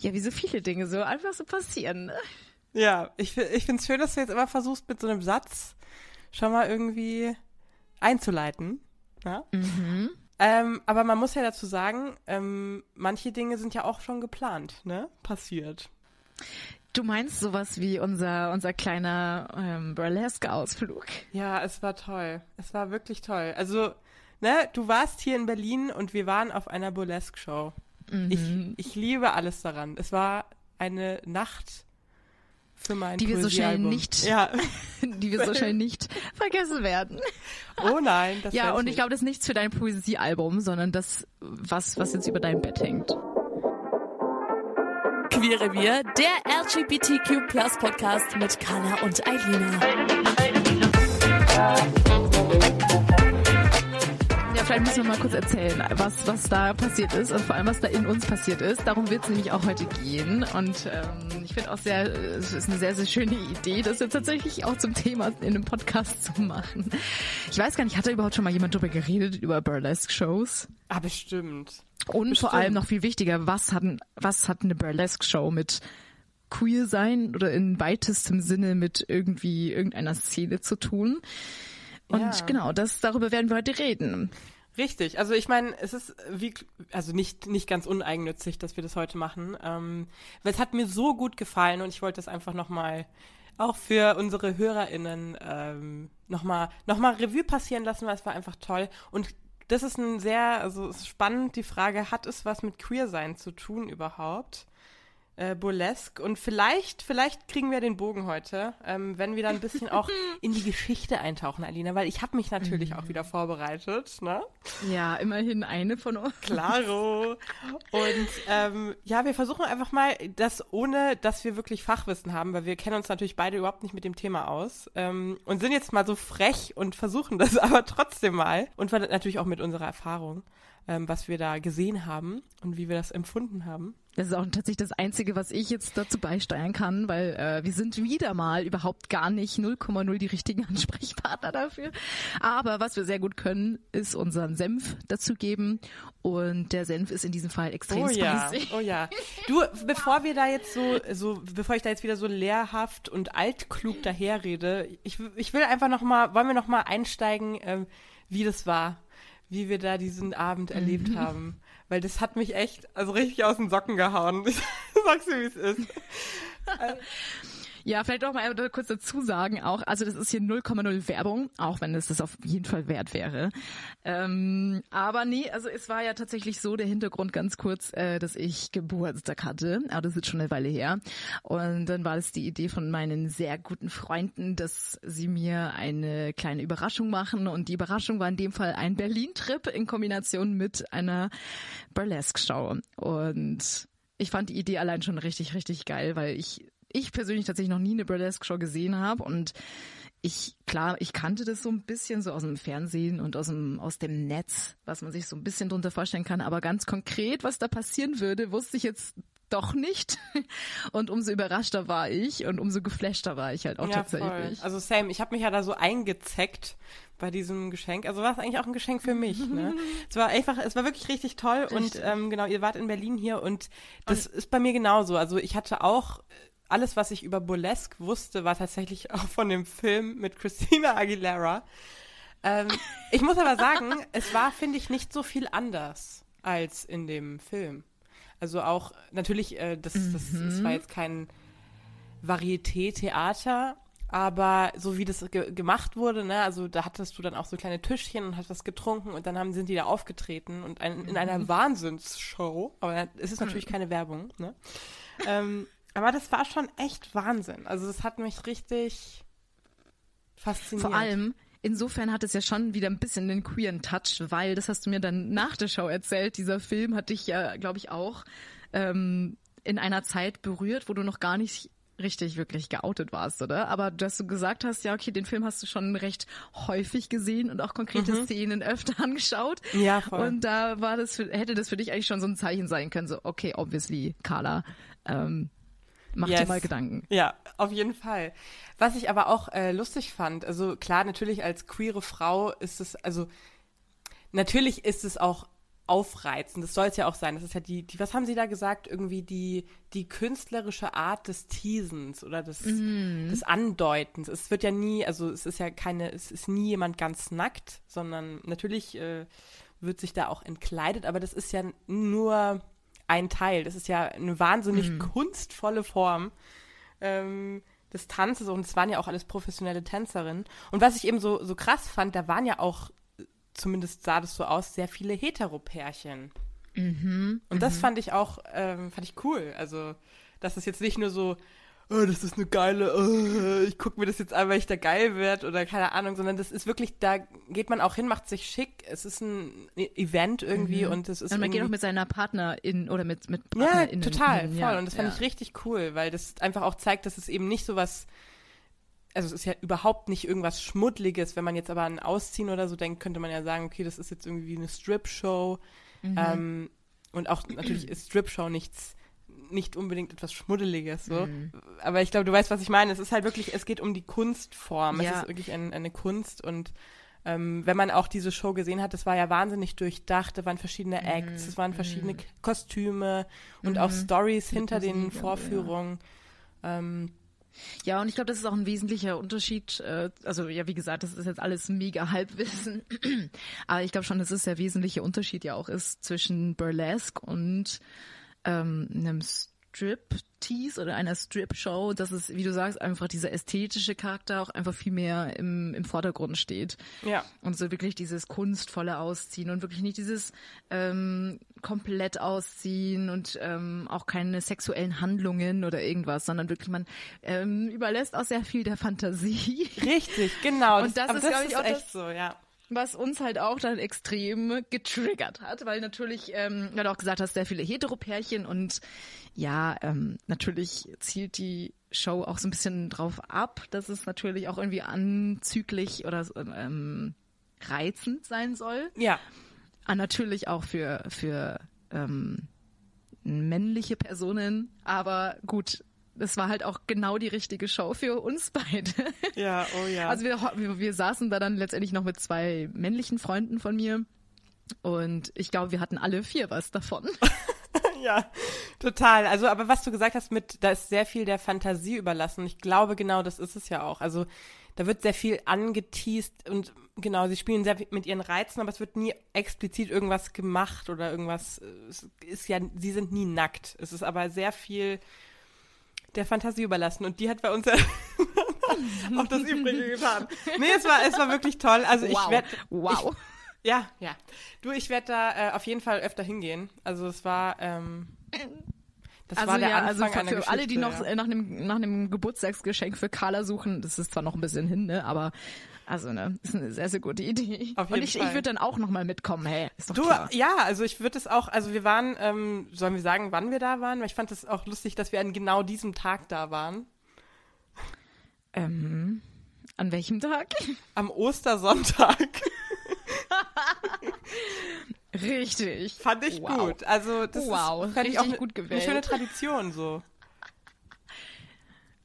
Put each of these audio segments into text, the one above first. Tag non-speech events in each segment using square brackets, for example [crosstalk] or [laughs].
Ja, wie so viele Dinge so einfach so passieren. Ne? Ja, ich, ich finde es schön, dass du jetzt immer versuchst, mit so einem Satz schon mal irgendwie einzuleiten. Ja? Mhm. Ähm, aber man muss ja dazu sagen, ähm, manche Dinge sind ja auch schon geplant, ne? Passiert. Du meinst sowas wie unser, unser kleiner ähm, Burlesque-Ausflug? Ja, es war toll. Es war wirklich toll. Also, ne, du warst hier in Berlin und wir waren auf einer Burlesque-Show. Mhm. Ich, ich liebe alles daran. Es war eine Nacht für mein Die wir so schnell nicht- Ja. [laughs] Die wir so schnell nicht vergessen werden. Oh nein, das Ja, und ich nicht. glaube, das ist nichts für dein Poesiealbum, sondern das, was, was jetzt über deinem Bett hängt. Queere Wir, der LGBTQ Plus Podcast mit Carla und Eilina. Vielleicht müssen wir mal kurz erzählen, was, was da passiert ist und vor allem, was da in uns passiert ist. Darum wird es nämlich auch heute gehen. Und ähm, ich finde auch sehr, es ist eine sehr, sehr schöne Idee, das jetzt tatsächlich auch zum Thema in einem Podcast zu machen. Ich weiß gar nicht, hat da überhaupt schon mal jemand drüber geredet, über Burlesque-Shows? Ah, bestimmt. Und vor Bestimmt. allem noch viel wichtiger, was hat, was hat eine Burlesque-Show mit queer sein oder in weitestem Sinne mit irgendwie irgendeiner Szene zu tun? Und Ja. genau, das, darüber werden wir heute reden. Richtig, also ich meine, es ist wie, also nicht, nicht ganz uneigennützig, dass wir das heute machen, ähm, weil es hat mir so gut gefallen und ich wollte das einfach nochmal auch für unsere HörerInnen ähm, nochmal noch mal Revue passieren lassen, weil es war einfach toll. Und das ist ein sehr, also ist spannend, die Frage, hat es was mit Queer-Sein zu tun überhaupt? Äh, Burlesque und vielleicht, vielleicht kriegen wir den Bogen heute, ähm, wenn wir dann ein bisschen auch [laughs] in die Geschichte eintauchen, Alina, weil ich habe mich natürlich auch wieder vorbereitet, ne? Ja, immerhin eine von uns. Claro. Und ähm, ja, wir versuchen einfach mal das, ohne dass wir wirklich Fachwissen haben, weil wir kennen uns natürlich beide überhaupt nicht mit dem Thema aus ähm, und sind jetzt mal so frech und versuchen das [laughs] aber trotzdem mal und natürlich auch mit unserer Erfahrung, ähm, was wir da gesehen haben und wie wir das empfunden haben. Das ist auch tatsächlich das Einzige, was ich jetzt dazu beisteuern kann, weil äh, wir sind wieder mal überhaupt gar nicht 0,0 die richtigen [laughs] Ansprechpartner dafür. Aber was wir sehr gut können, ist unseren Senf dazugeben. Und der Senf ist in diesem Fall extrem Oh ja, spicy. oh ja. Du, bevor wir da jetzt so, so, bevor ich da jetzt wieder so lehrhaft und altklug daherrede, ich, ich will einfach noch mal, wollen wir noch mal einsteigen, ähm, wie das war, wie wir da diesen Abend erlebt haben, weil das hat mich echt, also richtig aus den Socken gehauen. [laughs] Ich sag's dir, wie es ist. [laughs] Ja, vielleicht auch mal kurz dazu sagen auch, also das ist hier 0,0 Werbung, auch wenn es das auf jeden Fall wert wäre. Ähm, aber nee, also es war ja tatsächlich so, der Hintergrund ganz kurz, äh, dass ich Geburtstag hatte, aber das ist schon eine Weile her. Und dann war es die Idee von meinen sehr guten Freunden, dass sie mir eine kleine Überraschung machen. Und die Überraschung war in dem Fall ein Berlin-Trip in Kombination mit einer Burlesque-Show. Und ich fand die Idee allein schon richtig, richtig geil, weil ich ich persönlich tatsächlich noch nie eine Burlesque-Show gesehen habe und ich, klar, ich kannte das so ein bisschen so aus dem Fernsehen und aus dem, aus dem Netz, was man sich so ein bisschen drunter vorstellen kann, aber ganz konkret, was da passieren würde, wusste ich jetzt doch nicht. [laughs] Und umso überraschter war ich und umso geflashter war ich halt auch Ja, voll. tatsächlich. Also Sam, ich habe mich ja da so eingezeckt bei diesem Geschenk. Also war es eigentlich auch ein Geschenk für mich. Ne? [laughs] es war einfach, es war wirklich richtig toll und Richtig. ähm, genau, ihr wart in Berlin hier und das ist bei mir genauso. Also ich hatte auch alles, was ich über Burlesque wusste, war tatsächlich auch von dem Film mit Christina Aguilera. Ähm, ich muss aber sagen, es war, finde ich, nicht so viel anders als in dem Film. Also auch, natürlich, äh, das, das, das war jetzt kein Varieté-Theater, aber so wie das ge gemacht wurde, ne, also da hattest du dann auch so kleine Tischchen und hast was getrunken und dann haben, sind die da aufgetreten und ein, in einer Wahnsinnsshow, aber es ist natürlich [laughs] keine Werbung, ne? ähm, aber das war schon echt Wahnsinn. Also das hat mich richtig fasziniert. Vor allem, insofern hat es ja schon wieder ein bisschen den queeren Touch, weil, das hast du mir dann nach der Show erzählt, dieser Film hat dich ja, glaube ich, auch ähm, in einer Zeit berührt, wo du noch gar nicht richtig wirklich geoutet warst, oder? Aber dass du gesagt hast, ja, okay, den Film hast du schon recht häufig gesehen und auch konkrete mhm. Szenen öfter [laughs] angeschaut. Ja, voll. Und da war das für, hätte das für dich eigentlich schon so ein Zeichen sein können, so, okay, obviously, Carla, ähm, Mach yes. dir mal Gedanken. Ja, auf jeden Fall. Was ich aber auch äh, lustig fand, also klar, natürlich als queere Frau ist es, also natürlich ist es auch aufreizend. Das soll es ja auch sein. Das ist ja die, die, was haben Sie da gesagt? Irgendwie die, die künstlerische Art des Teasens oder des, mm. des Andeutens. Es wird ja nie, also es ist ja keine, es ist nie jemand ganz nackt, sondern natürlich äh, wird sich da auch entkleidet, aber das ist ja nur ein Teil. Das ist ja eine wahnsinnig mhm. kunstvolle Form ähm, des Tanzes und es waren ja auch alles professionelle Tänzerinnen. Und was ich eben so, so krass fand, da waren ja auch, zumindest sah das so aus, sehr viele Heteropärchen. Mhm. Und das mhm. fand ich auch, ähm, fand ich cool. Also, dass es jetzt nicht nur so oh, das ist eine geile, oh, ich gucke mir das jetzt an, weil ich da geil werde oder keine Ahnung, sondern das ist wirklich, da geht man auch hin, macht sich schick. Es ist ein e-, Event irgendwie mhm. und es ist. Und man geht auch mit seiner Partnerin oder mit, mit Ja, total, hin, voll. Ja, und das fand ja. ich richtig cool, weil das einfach auch zeigt, dass es eben nicht so was also es ist ja überhaupt nicht irgendwas Schmuddliges. Wenn man jetzt aber an Ausziehen oder so denkt, könnte man ja sagen, okay, das ist jetzt irgendwie eine Strip-Show. Mhm. Ähm, und auch natürlich ist Strip-Show nichts nicht unbedingt etwas Schmuddeliges, so. Mhm. Aber ich glaube, du weißt, was ich meine. Es ist halt wirklich, es geht um die Kunstform. Ja. Es ist wirklich ein, eine Kunst und ähm, wenn man auch diese Show gesehen hat, das war ja wahnsinnig durchdacht. Da waren verschiedene mhm. Acts, es waren verschiedene mhm. Kostüme und auch mhm. Stories hinter den Vorführungen. Ja. Ähm, ja, und ich glaube, das ist auch ein wesentlicher Unterschied. Äh, also ja, wie gesagt, das ist jetzt alles mega Halbwissen. [clears throat] Aber ich glaube schon, dass es der wesentliche Unterschied ja auch ist zwischen Burlesque und ähm, einem Strip-Tease oder einer Strip-Show, dass es, wie du sagst, einfach dieser ästhetische Charakter auch einfach viel mehr im, im Vordergrund steht. Ja. Und so wirklich dieses kunstvolle Ausziehen und wirklich nicht dieses ähm, komplett ausziehen und ähm, auch keine sexuellen Handlungen oder irgendwas, sondern wirklich man ähm, überlässt auch sehr viel der Fantasie. Richtig, genau. Und das, das ist, glaube ich, auch echt das, so, ja was uns halt auch dann extrem getriggert hat, weil natürlich, ähm, weil du auch gesagt hast, sehr viele Heteropärchen und ja, ähm, natürlich zielt die Show auch so ein bisschen drauf ab, dass es natürlich auch irgendwie anzüglich oder ähm, reizend sein soll. Ja. Ah, natürlich auch für, für ähm, männliche Personen, aber gut, das war halt auch genau die richtige Show für uns beide. Ja, oh ja. Also wir, wir, wir saßen da dann letztendlich noch mit zwei männlichen Freunden von mir und ich glaube, wir hatten alle vier was davon. [laughs] ja, total. Also, aber was du gesagt hast mit, da ist sehr viel der Fantasie überlassen. Ich glaube, genau das ist es ja auch. Also, da wird sehr viel angeteased und genau, sie spielen sehr mit ihren Reizen, aber es wird nie explizit irgendwas gemacht oder irgendwas. Es ist ja, sie sind nie nackt. Es ist aber sehr viel der Fantasie überlassen. Und die hat bei uns ja [laughs] auch das Übrige getan. Nee, es war, es war wirklich toll. Also wow. ich werde. Wow. Ich, ja, ja. Du, ich werde da äh, auf jeden Fall öfter hingehen. Also es war. Ähm, das also war der ja, also Anfang also für, für alle, die noch ja. nach einem nach einem Geburtstagsgeschenk für Carla suchen, das ist zwar noch ein bisschen hin, ne, aber also, ne, [laughs] ist eine sehr, sehr gute Idee. Auf jeden Und ich, Fall. ich würde dann auch nochmal mitkommen, hey, ist doch du, klar. Ja, also ich würde es auch, also wir waren, ähm, sollen wir sagen, wann wir da waren? Weil ich fand es auch lustig, dass wir an genau diesem Tag da waren. Ähm, an welchem Tag? [laughs] Am Ostersonntag. Richtig. Fand ich wow. gut. Also das wow. ist, fand Richtig ich auch gut gewählt. eine schöne Tradition so.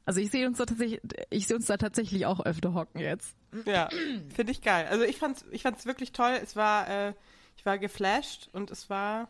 Also ich sehe uns da tatsächlich, ich sehe uns da tatsächlich auch öfter hocken jetzt. Ja, finde ich geil. Also ich fand's, ich fand's wirklich toll. Es war, äh, ich war geflasht und es war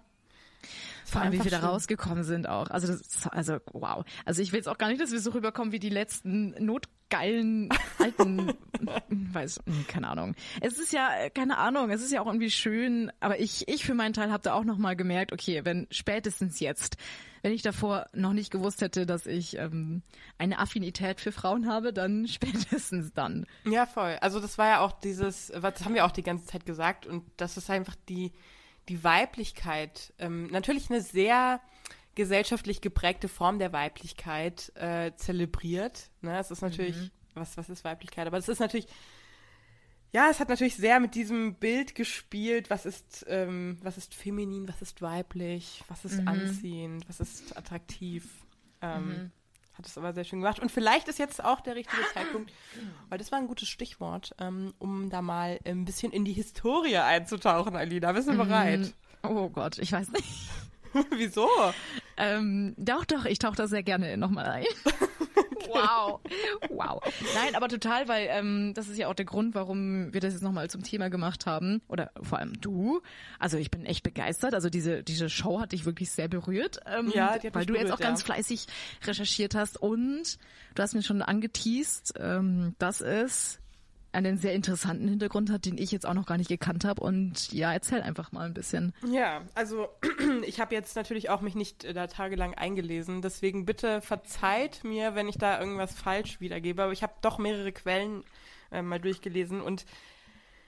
vor allem, wie wir da rausgekommen sind auch. Also, das, also wow. Also ich will jetzt auch gar nicht, dass wir so rüberkommen wie die letzten notgeilen alten, [laughs] weiß, hm, keine Ahnung. Es ist ja, keine Ahnung, es ist ja auch irgendwie schön, aber ich, ich für meinen Teil habe da auch nochmal gemerkt, okay, wenn spätestens jetzt, wenn ich davor noch nicht gewusst hätte, dass ich ähm, eine Affinität für Frauen habe, dann [laughs] spätestens dann. Ja, voll. Also das war ja auch dieses, was haben wir auch die ganze Zeit gesagt und das ist einfach die die Weiblichkeit, ähm, natürlich eine sehr gesellschaftlich geprägte Form der Weiblichkeit äh, zelebriert. Ne? Es ist natürlich, mhm. was, was ist Weiblichkeit? Aber es ist natürlich, ja, es hat natürlich sehr mit diesem Bild gespielt, was ist, ähm, was ist feminin, was ist weiblich, was ist Mhm. anziehend, was ist attraktiv. Ähm, Mhm. Hat es aber sehr schön gemacht. Und vielleicht ist jetzt auch der richtige Zeitpunkt, weil das war ein gutes Stichwort, ähm, um da mal ein bisschen in die Historie einzutauchen, Alina. Bist du Mhm. bereit? Oh Gott, ich weiß nicht. [laughs] Wieso? Ähm, doch, doch, ich tauche da sehr gerne nochmal ein. [laughs] Wow. [laughs] Wow. Nein, aber total, weil ähm, das ist ja auch der Grund, warum wir das jetzt nochmal zum Thema gemacht haben. Oder vor allem du. Also ich bin echt begeistert. Also diese, diese Show hat dich wirklich sehr berührt. Ähm, Ja, die hat weil du jetzt berührt, auch ganz ja. fleißig recherchiert hast. Und du hast mir schon angeteased, ähm, dass es einen sehr interessanten Hintergrund hat, den ich jetzt auch noch gar nicht gekannt habe. Und ja, erzähl einfach mal ein bisschen. Ja, also [clears throat] ich habe jetzt natürlich auch mich nicht äh, da tagelang eingelesen, deswegen bitte verzeiht mir, wenn ich da irgendwas falsch wiedergebe, aber ich habe doch mehrere Quellen äh, mal durchgelesen und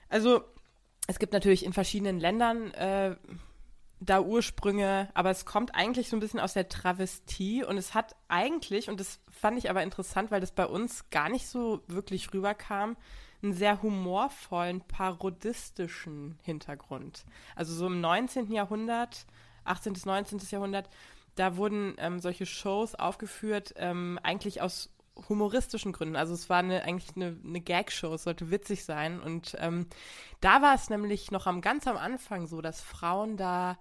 also es gibt natürlich in verschiedenen Ländern äh, da Ursprünge, aber es kommt eigentlich so ein bisschen aus der Travestie und es hat eigentlich, und das fand ich aber interessant, weil das bei uns gar nicht so wirklich rüberkam, einen sehr humorvollen, parodistischen Hintergrund. Also so im 19. Jahrhundert, 18. bis 19. Jahrhundert, da wurden ähm, solche Shows aufgeführt, ähm, eigentlich aus humoristischen Gründen. Also es war eine, eigentlich eine, eine Gag-Show, es sollte witzig sein. Und ähm, da war es nämlich noch am ganz am Anfang so, dass Frauen da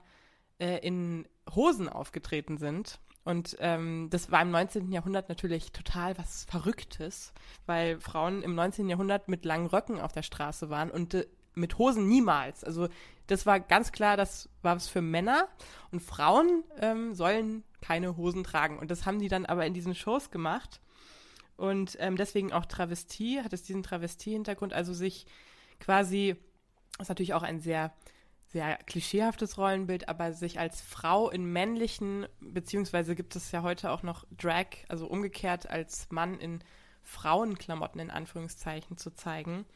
äh, in Hosen aufgetreten sind. Und ähm, das war im 19. Jahrhundert natürlich total was Verrücktes, weil Frauen im 19. Jahrhundert mit langen Röcken auf der Straße waren und äh, mit Hosen niemals. Also das war ganz klar, das war was für Männer und Frauen ähm, sollen keine Hosen tragen. Und das haben die dann aber in diesen Shows gemacht. Und ähm, deswegen auch Travestie, hat es diesen Travestie-Hintergrund, also sich quasi, ist natürlich auch ein sehr, sehr klischeehaftes Rollenbild, aber sich als Frau in männlichen, beziehungsweise gibt es ja heute auch noch Drag, also umgekehrt als Mann in Frauenklamotten in Anführungszeichen zu zeigen.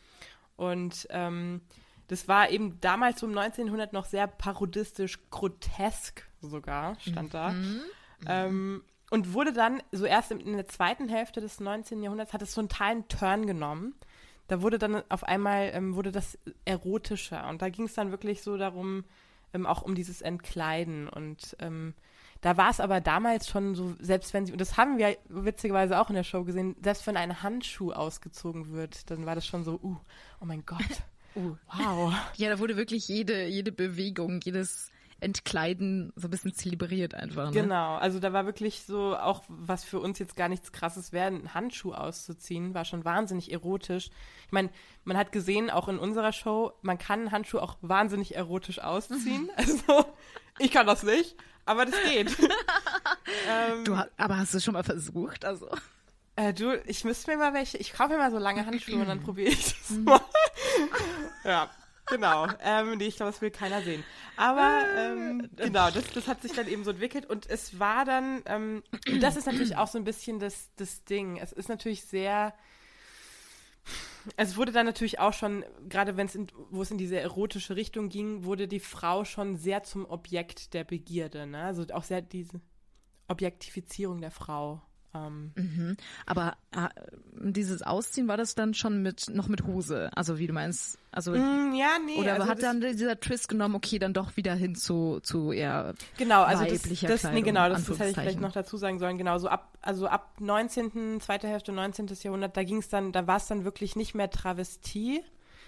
Und ähm, das war eben damals so um 1900 noch sehr parodistisch, grotesk sogar, stand da. Ähm, und wurde dann, so erst in, in der zweiten Hälfte des 19. Jahrhunderts, hat es so einen totalen Turn genommen. Da wurde dann auf einmal, ähm, wurde das erotischer. Und da ging es dann wirklich so darum, ähm, auch um dieses Entkleiden. Und ähm, da war es aber damals schon so, selbst wenn sie, und das haben wir witzigerweise auch in der Show gesehen, selbst wenn ein Handschuh ausgezogen wird, dann war das schon so, uh, oh mein Gott. [laughs] Uh. Wow. Ja, da wurde wirklich jede, jede Bewegung, jedes Entkleiden so ein bisschen zelebriert einfach. Ne? Genau, also da war wirklich so, auch was für uns jetzt gar nichts krasses wäre, einen Handschuh auszuziehen, war schon wahnsinnig erotisch. Ich meine, man hat gesehen, auch in unserer Show, man kann einen Handschuh auch wahnsinnig erotisch ausziehen. [laughs] Also, ich kann das nicht, aber das geht. [laughs] ähm, Du, aber hast du es schon mal versucht? Also. äh, du, ich müsste mir mal welche, ich kaufe mir mal so lange Handschuhe und dann [clears throat] probiere ich das mal. [laughs] ja. Genau, ähm, nee, ich glaube, das will keiner sehen. Aber ähm, genau, das, das hat sich dann eben so entwickelt und es war dann, ähm, das ist natürlich auch so ein bisschen das, das Ding. Es ist natürlich sehr, es wurde dann natürlich auch schon, gerade wenn es in, wo es in diese erotische Richtung ging, wurde die Frau schon sehr zum Objekt der Begierde, ne? Also auch sehr diese Objektifizierung der Frau. Ähm, Mhm. Aber äh, dieses Ausziehen war das dann schon mit noch mit Hose, also wie du meinst, also mm, ja, nee. oder also hat dann dieser Twist genommen, okay, dann doch wieder hin zu zu eher Genau, also das, weiblicher das nee, Kleidung, genau, das, das hätte ich vielleicht noch dazu sagen sollen. Genau, so ab, also ab 19., zweite Hälfte 19. Jahrhundert, da ging es dann, da war es dann wirklich nicht mehr Travestie,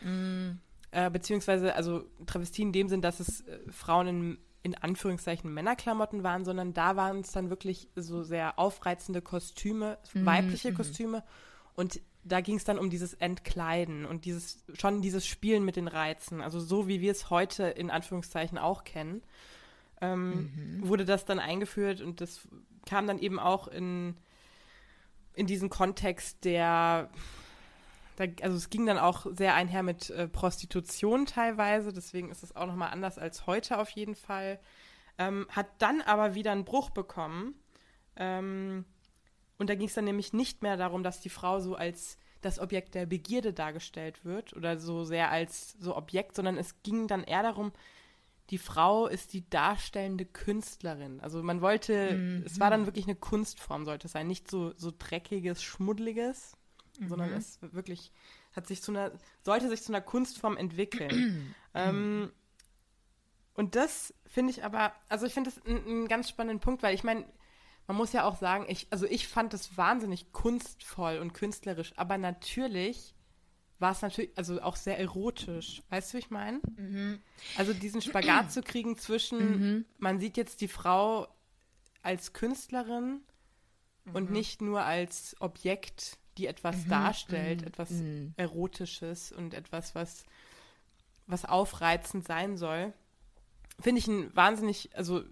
Mm. äh, beziehungsweise, also Travestie in dem Sinn, dass es äh, Frauen in, in Anführungszeichen Männerklamotten waren, sondern da waren es dann wirklich so sehr aufreizende Kostüme, Mhm, weibliche Kostüme. Und da ging es dann um dieses Entkleiden und dieses, schon dieses Spielen mit den Reizen, also so wie wir es heute in Anführungszeichen auch kennen ähm, wurde das dann eingeführt und das kam dann eben auch in, in diesen Kontext der, da, also es ging dann auch sehr einher mit äh, Prostitution teilweise, deswegen ist es auch nochmal anders als heute auf jeden Fall. Ähm, hat dann aber wieder einen Bruch bekommen. Ähm, und da ging es dann nämlich nicht mehr darum, dass die Frau so als das Objekt der Begierde dargestellt wird oder so sehr als so Objekt, sondern es ging dann eher darum, die Frau ist die darstellende Künstlerin. Also man wollte, es war dann wirklich eine Kunstform, sollte es sein. Nicht so, so dreckiges, schmuddliges, sondern es wirklich hat sich zu einer, sollte sich zu einer Kunstform entwickeln. [clears throat] ähm, und das finde ich aber, also ich finde das einen ganz spannenden Punkt, weil ich meine, man muss ja auch sagen, ich, also ich fand das wahnsinnig kunstvoll und künstlerisch, aber natürlich war es natürlich, also auch sehr erotisch. Weißt du, wie ich meine? Mhm. Also diesen Spagat zu kriegen zwischen, mhm. man sieht jetzt die Frau als Künstlerin mhm. und nicht nur als Objekt, die etwas mhm. darstellt, mhm. etwas mhm. Erotisches und etwas, was, was aufreizend sein soll. Finde ich ein wahnsinnig, also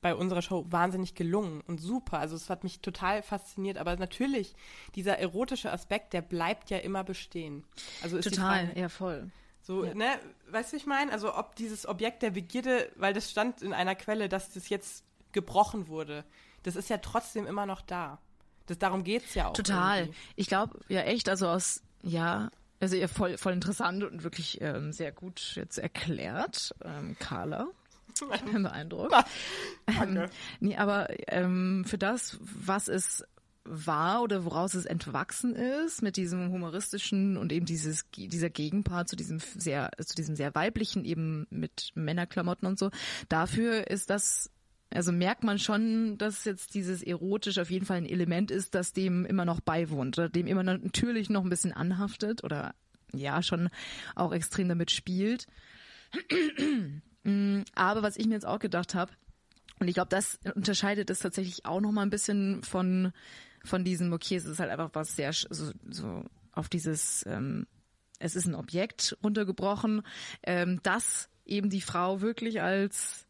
bei unserer Show wahnsinnig gelungen und super. Also es hat mich total fasziniert. Aber natürlich, dieser erotische Aspekt, der bleibt ja immer bestehen. Also total, Frage, ja voll. So, ja. ne, weißt du, ich meine? Also ob dieses Objekt der Begierde, weil das stand in einer Quelle, dass das jetzt gebrochen wurde, das ist ja trotzdem immer noch da. Das, darum geht es ja auch. Total. Irgendwie. Ich glaube, ja echt, also aus, ja, also ihr voll, voll interessant und wirklich ähm, sehr gut jetzt erklärt, ähm, Carla. [laughs] Beeindruckt. Ähm, nee, aber ähm, für das, was es war oder woraus es entwachsen ist mit diesem humoristischen und eben dieses dieser Gegenpart zu diesem sehr zu diesem sehr weiblichen eben mit Männerklamotten und so dafür ist das also merkt man schon, dass jetzt dieses erotisch auf jeden Fall ein Element ist, das dem immer noch beiwohnt oder dem immer natürlich noch ein bisschen anhaftet oder ja schon auch extrem damit spielt. [clears throat] Mm, aber was ich mir jetzt auch gedacht habe, und ich glaube, das unterscheidet es tatsächlich auch noch mal ein bisschen von von diesem, okay, es ist halt einfach was sehr so, so auf dieses, ähm, es ist ein Objekt runtergebrochen, ähm, dass eben die Frau wirklich als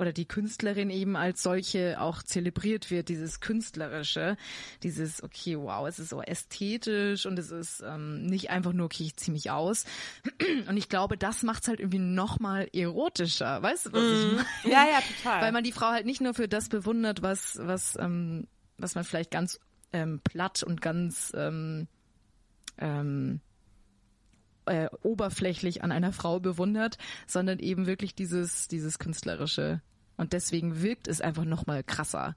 oder die Künstlerin eben als solche auch zelebriert wird, dieses Künstlerische, dieses, okay, wow, es ist so ästhetisch und es ist ähm, nicht einfach nur, okay, ich ziehe mich aus. [clears throat] Und ich glaube, das macht es halt irgendwie nochmal erotischer, weißt du, was mm. ich mhm. meine? Ja, ja, total. Weil man die Frau halt nicht nur für das bewundert, was, was, ähm, was man vielleicht ganz ähm, platt und ganz ähm, ähm, äh, oberflächlich an einer Frau bewundert, sondern eben wirklich dieses, dieses künstlerische und deswegen wirkt es einfach noch mal krasser.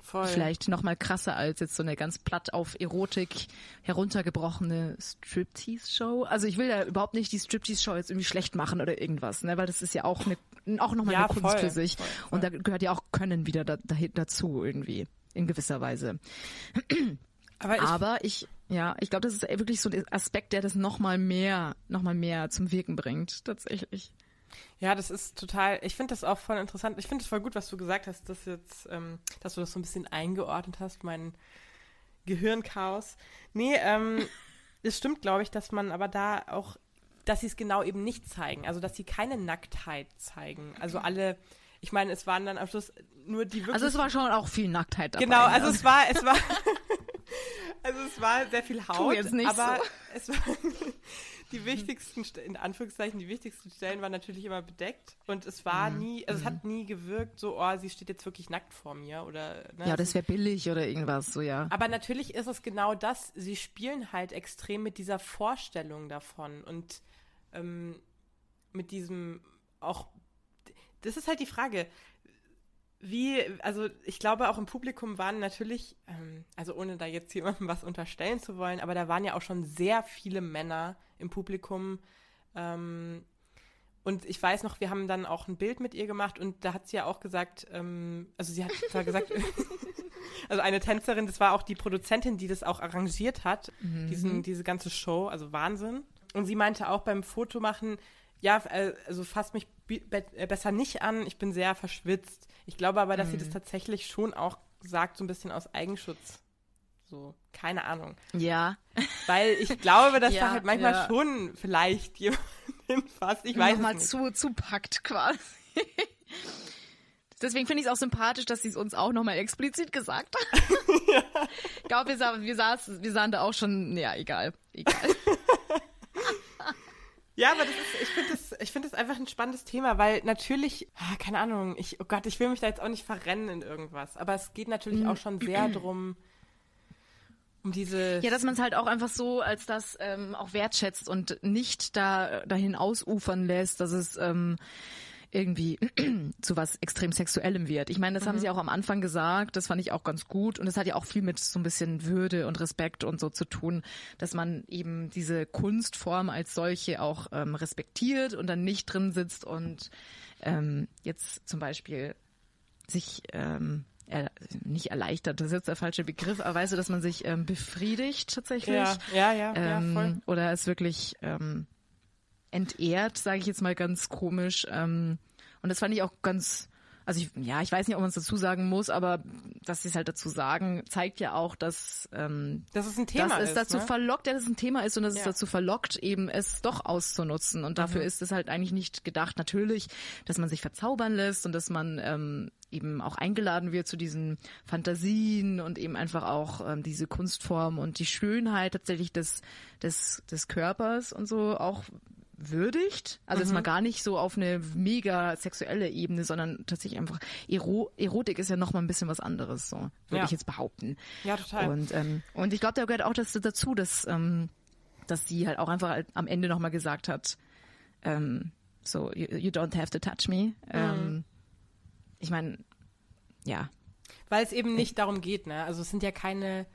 Voll. Vielleicht noch mal krasser als jetzt so eine ganz platt auf Erotik heruntergebrochene Striptease-Show. Also ich will ja überhaupt nicht die Striptease-Show jetzt irgendwie schlecht machen oder irgendwas, ne? weil das ist ja auch eine, auch nochmal ja, eine Kunst voll, für sich. Voll, voll. Und da gehört ja auch Können wieder da, da, dazu irgendwie, in gewisser Weise. Aber ich, Aber ich ja, ich glaube, das ist wirklich so ein Aspekt, der das nochmal mehr, noch mal mehr zum Wirken bringt, tatsächlich. Ja, das ist total, ich finde das auch voll interessant. Ich finde es voll gut, was du gesagt hast, dass jetzt, ähm, dass du das so ein bisschen eingeordnet hast, mein Gehirnchaos. Nee, ähm, [laughs] es stimmt, glaube ich, dass man aber da auch, dass sie es genau eben nicht zeigen. Also, dass sie keine Nacktheit zeigen. Also alle, ich meine, es waren dann am Schluss nur die wirklich. Also es war schon auch viel Nacktheit dabei. Genau, also ja. es war, es war, [laughs] also es war sehr viel Haut, jetzt nicht aber so. es war die wichtigsten, in Anführungszeichen, die wichtigsten Stellen waren natürlich immer bedeckt und es war mhm. nie, also es hat nie gewirkt, so, oh, sie steht jetzt wirklich nackt vor mir oder. Ne, ja, das wäre billig oder irgendwas, so, ja. Aber natürlich ist es genau das, sie spielen halt extrem mit dieser Vorstellung davon und ähm, mit diesem auch, das ist halt die Frage, wie, also ich glaube auch im Publikum waren natürlich, ähm, also ohne da jetzt jemandem was unterstellen zu wollen, aber da waren ja auch schon sehr viele Männer im Publikum. Ähm, und ich weiß noch, wir haben dann auch ein Bild mit ihr gemacht und da hat sie ja auch gesagt, ähm, also sie hat [laughs] zwar gesagt, [laughs] also eine Tänzerin, das war auch die Produzentin, die das auch arrangiert hat, mhm. diesen, diese ganze Show, also Wahnsinn. Und sie meinte auch beim Fotomachen, ja, äh, also fasst mich äh, besser nicht an, ich bin sehr verschwitzt. Ich glaube aber, dass mhm. sie das mhm. tatsächlich schon auch sagt, so ein bisschen aus Eigenschutz. So, keine Ahnung. Ja. Weil ich glaube, dass [laughs] ja, da halt manchmal ja. schon vielleicht jemand [laughs] hinfasst. Ich weiß Nochmal zu, zu packt quasi. [laughs] Deswegen finde ich es auch sympathisch, dass sie es uns auch nochmal explizit gesagt hat. ja. Ich glaube, wir, wir, wir sahen da auch schon, ja, egal. Egal. Ja, aber das ist, ich finde das, ich finde das einfach ein spannendes Thema, weil natürlich, ah, keine Ahnung, ich, oh Gott, ich will mich da jetzt auch nicht verrennen in irgendwas, aber es geht natürlich auch schon sehr drum, um diese. Ja, dass man es halt auch einfach so als das ähm, auch wertschätzt und nicht da dahin ausufern lässt, dass es ähm, irgendwie [clears throat] zu was extrem Sexuellem wird. Ich meine, das haben sie auch am Anfang gesagt, das fand ich auch ganz gut und das hat ja auch viel mit so ein bisschen Würde und Respekt und so zu tun, dass man eben diese Kunstform als solche auch ähm, respektiert und dann nicht drin sitzt und ähm, jetzt zum Beispiel sich ähm, er, nicht erleichtert, das ist jetzt der falsche Begriff, aber weißt du, dass man sich ähm, befriedigt tatsächlich. Ja, ja, ja, ja ähm, voll. Oder es wirklich ähm, entehrt, sage ich jetzt mal ganz komisch. Ähm, und das fand ich auch ganz, also ich, ja, ich weiß nicht, ob man es dazu sagen muss, aber dass sie es halt dazu sagen, zeigt ja auch, dass ähm, Dass es ein Thema dass es ist, dazu ne? verlockt, ja, dass es ein Thema ist und dass es Ja. dazu verlockt, eben es doch auszunutzen. Und Mhm. dafür ist es halt eigentlich nicht gedacht, natürlich, dass man sich verzaubern lässt und dass man ähm, eben auch eingeladen wird zu diesen Fantasien und eben einfach auch ähm, diese Kunstform und die Schönheit tatsächlich des, des, des Körpers und so auch würdigt. Also Mhm. jetzt mal gar nicht so auf eine mega sexuelle Ebene, sondern tatsächlich einfach Ero Erotik ist ja noch mal ein bisschen was anderes, so würde Ja. ich jetzt behaupten. Ja, total. Und, ähm, und ich glaube, da gehört auch das dazu, dass, ähm, dass sie halt auch einfach halt am Ende nochmal gesagt hat, ähm, so, you, you don't have to touch me. Ähm, ich meine, ja. Weil es eben nicht darum geht, ne? Also es sind ja keine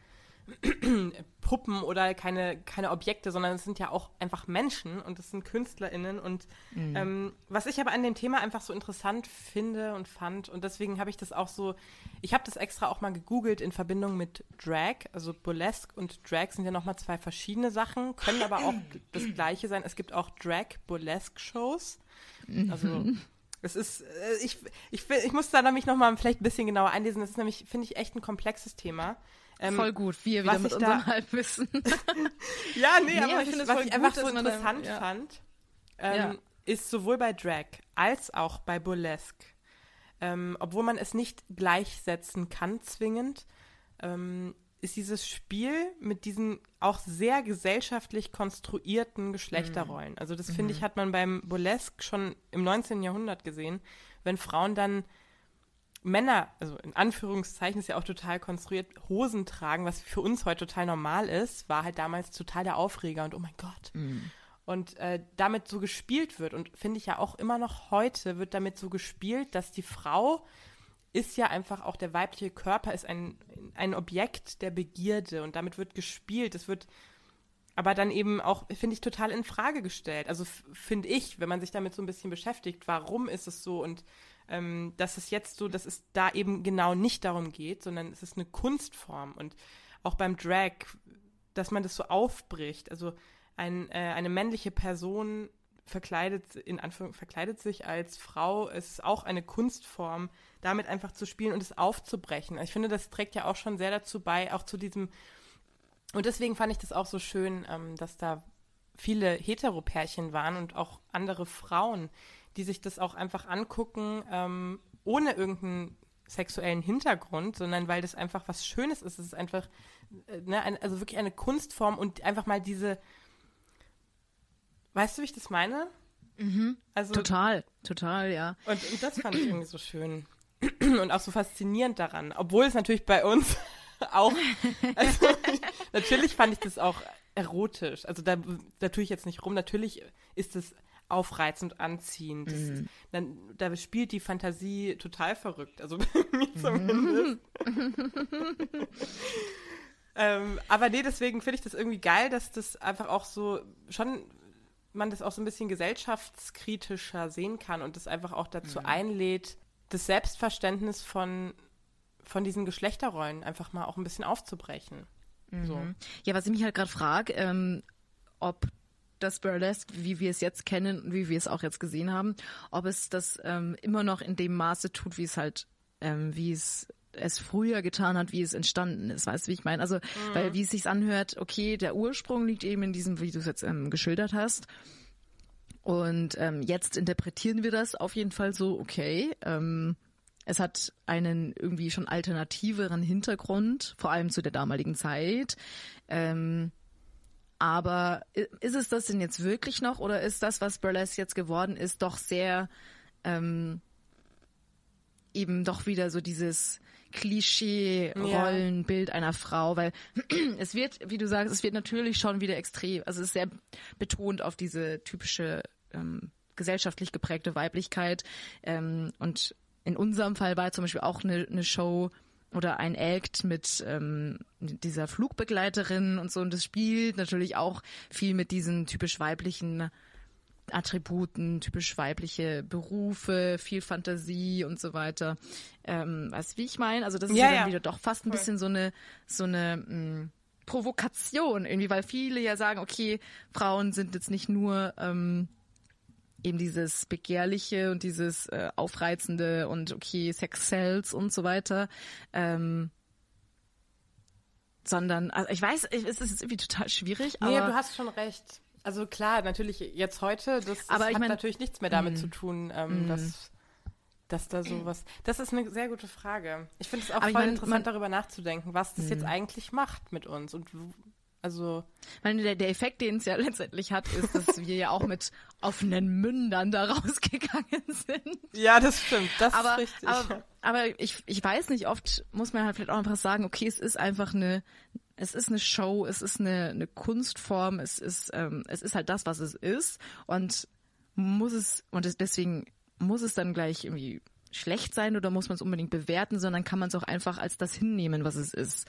Puppen oder keine, keine Objekte, sondern es sind ja auch einfach Menschen und es sind KünstlerInnen. Und ähm, was ich aber an dem Thema einfach so interessant finde und fand, und deswegen habe ich das auch so, ich habe das extra auch mal gegoogelt in Verbindung mit Drag, also Burlesque und Drag sind ja nochmal zwei verschiedene Sachen, können aber auch das gleiche sein. Es gibt auch Drag-Burlesque-Shows. Also [laughs] es ist, äh, ich, ich, ich muss da nämlich nochmal vielleicht ein bisschen genauer einlesen. Das ist nämlich, finde ich, echt ein komplexes Thema. Ähm, Voll gut, wir wieder was mit unserem da- Halbwissen. [laughs] Ja, nee, Nee, aber aber was ich ich, finde es was voll ich gut, einfach so da- interessant ja. fand, ähm, Ja. ist sowohl bei Drag als auch bei Burlesque, ähm, obwohl man es nicht gleichsetzen kann zwingend, ähm, ist dieses Spiel mit diesen auch sehr gesellschaftlich konstruierten Geschlechterrollen. Also das finde ich, hat man beim Burlesque schon im 19. Jahrhundert gesehen, wenn Frauen dann Männer, also in Anführungszeichen ist ja auch total konstruiert, Hosen tragen, was für uns heute total normal ist, war halt damals total der Aufreger und oh mein Gott. Und äh, damit so gespielt wird und finde ich ja auch immer noch heute wird damit so gespielt, dass die Frau ist ja einfach auch der weibliche Körper ist ein, ein Objekt der Begierde und damit wird gespielt. Es wird aber dann eben auch, finde ich, total in Frage gestellt. Also finde ich, wenn man sich damit so ein bisschen beschäftigt, warum ist es so und ähm, dass es jetzt so, dass es da eben genau nicht darum geht, sondern es ist eine Kunstform und auch beim Drag, dass man das so aufbricht. Also ein, äh, eine männliche Person verkleidet, in Anführung, verkleidet sich als Frau, es ist auch eine Kunstform, damit einfach zu spielen und es aufzubrechen. Ich finde, das trägt ja auch schon sehr dazu bei, auch zu diesem und deswegen fand ich das auch so schön, ähm, dass da viele Heteropärchen waren und auch andere Frauen, die sich das auch einfach angucken, ähm, ohne irgendeinen sexuellen Hintergrund, sondern weil das einfach was Schönes ist. Es ist einfach, äh, ne, also wirklich eine Kunstform und einfach mal diese, weißt du, wie ich das meine? Also, total, total, ja. und, und das fand ich irgendwie so schön. [clears throat] Und auch so faszinierend daran. Obwohl es natürlich bei uns [laughs] auch, also, natürlich fand ich das auch erotisch. Also da, da tue ich jetzt nicht rum. Natürlich ist es aufreizend, anziehend. Das ist, dann, da spielt die Fantasie total verrückt. Also [laughs] bei mir zumindest. [laughs] ähm, aber nee, deswegen finde ich das irgendwie geil, dass das einfach auch so schon man das auch so ein bisschen gesellschaftskritischer sehen kann und das einfach auch dazu einlädt, das Selbstverständnis von, von diesen Geschlechterrollen einfach mal auch ein bisschen aufzubrechen. So. Ja, was ich mich halt gerade frage, ähm, ob das Burlesque, wie wir es jetzt kennen und wie wir es auch jetzt gesehen haben, ob es das ähm, immer noch in dem Maße tut, wie es halt, ähm, wie es es früher getan hat, wie es entstanden ist. Weißt du, wie ich meine? Also, weil wie es sich anhört, okay, der Ursprung liegt eben in diesem, wie du es jetzt ähm, geschildert hast. Und ähm, jetzt interpretieren wir das auf jeden Fall so, okay. Ähm, es hat einen irgendwie schon alternativeren Hintergrund, vor allem zu der damaligen Zeit. Ähm, aber ist es das denn jetzt wirklich noch oder ist das, was Burlesque jetzt geworden ist, doch sehr ähm, eben doch wieder so dieses Klischee-Rollenbild einer Frau, weil [clears throat] es wird, wie du sagst, es wird natürlich schon wieder extrem, also es ist sehr betont auf diese typische ähm, gesellschaftlich geprägte Weiblichkeit. Ähm, und in unserem Fall war zum Beispiel auch eine, eine Show oder ein Act mit ähm, dieser Flugbegleiterin und so. Und das spielt natürlich auch viel mit diesen typisch weiblichen Attributen, typisch weibliche Berufe, viel Fantasie und so weiter. Ähm, weißt du, wie ich meine? Also das ist ja, ja dann wieder doch fast ein Voll. bisschen so eine so eine mh, mm, Provokation irgendwie, weil viele ja sagen, okay, Frauen sind jetzt nicht nur ähm, eben dieses Begehrliche und dieses äh, Aufreizende und okay, Sex sells und so weiter. Ähm, sondern, also ich weiß, es ist irgendwie total schwierig. Nee, aber du hast schon recht. Also klar, natürlich jetzt heute, das, das aber hat mein, natürlich nichts mehr damit mm, zu tun, ähm, mm. dass, dass da sowas. Das ist eine sehr gute Frage. Ich finde es auch aber voll ich mein, interessant, man, darüber nachzudenken, was das mm. jetzt eigentlich macht mit uns und also. Ich meine, der, der Effekt, den es ja [laughs] letztendlich hat, ist, dass wir ja auch mit offenen Mündern da rausgegangen [laughs] sind. Ja, das stimmt. Das aber, ist richtig. Aber, aber ich, ich weiß nicht, oft muss man halt vielleicht auch einfach sagen, okay, es ist einfach eine, es ist eine Show, es ist eine, eine Kunstform, es ist, ähm, es ist halt das, was es ist und muss es, und deswegen muss es dann gleich irgendwie schlecht sein oder muss man es unbedingt bewerten, sondern kann man es auch einfach als das hinnehmen, was es ist.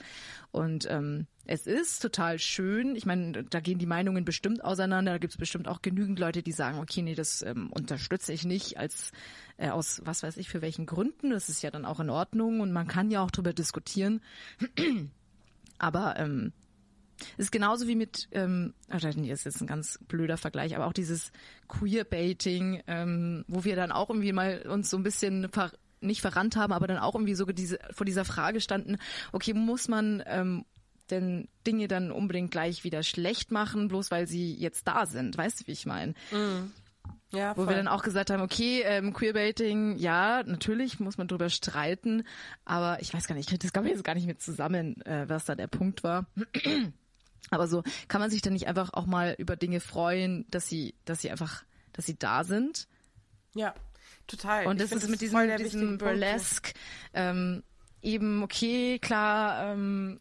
Und ähm, es ist total schön. Ich meine, da gehen die Meinungen bestimmt auseinander. Da gibt es bestimmt auch genügend Leute, die sagen, okay, nee, das ähm, unterstütze ich nicht als äh, aus was weiß ich für welchen Gründen. Das ist ja dann auch in Ordnung und man kann ja auch darüber diskutieren. [clears throat] Aber ähm, ist genauso wie mit, ähm, oder nee, das ist jetzt ein ganz blöder Vergleich, aber auch dieses Queerbaiting, ähm, wo wir dann auch irgendwie mal uns so ein bisschen ver nicht verrannt haben, aber dann auch irgendwie so diese, vor dieser Frage standen, okay, muss man ähm, denn Dinge dann unbedingt gleich wieder schlecht machen, bloß weil sie jetzt da sind? Weißt du, wie ich meine? Mm. Ja, Wo voll. wir dann auch gesagt haben, okay, ähm, Queerbaiting, ja, natürlich muss man drüber streiten, aber ich weiß gar nicht, ich kriege das glaube ich jetzt gar nicht mit zusammen, äh, was da der Punkt war. Aber so kann man sich dann nicht einfach auch mal über Dinge freuen, dass sie, dass sie einfach, dass sie da sind. Ja, total. Und das ist mit diesem, diesem Burlesque ähm, eben okay, klar. Ähm,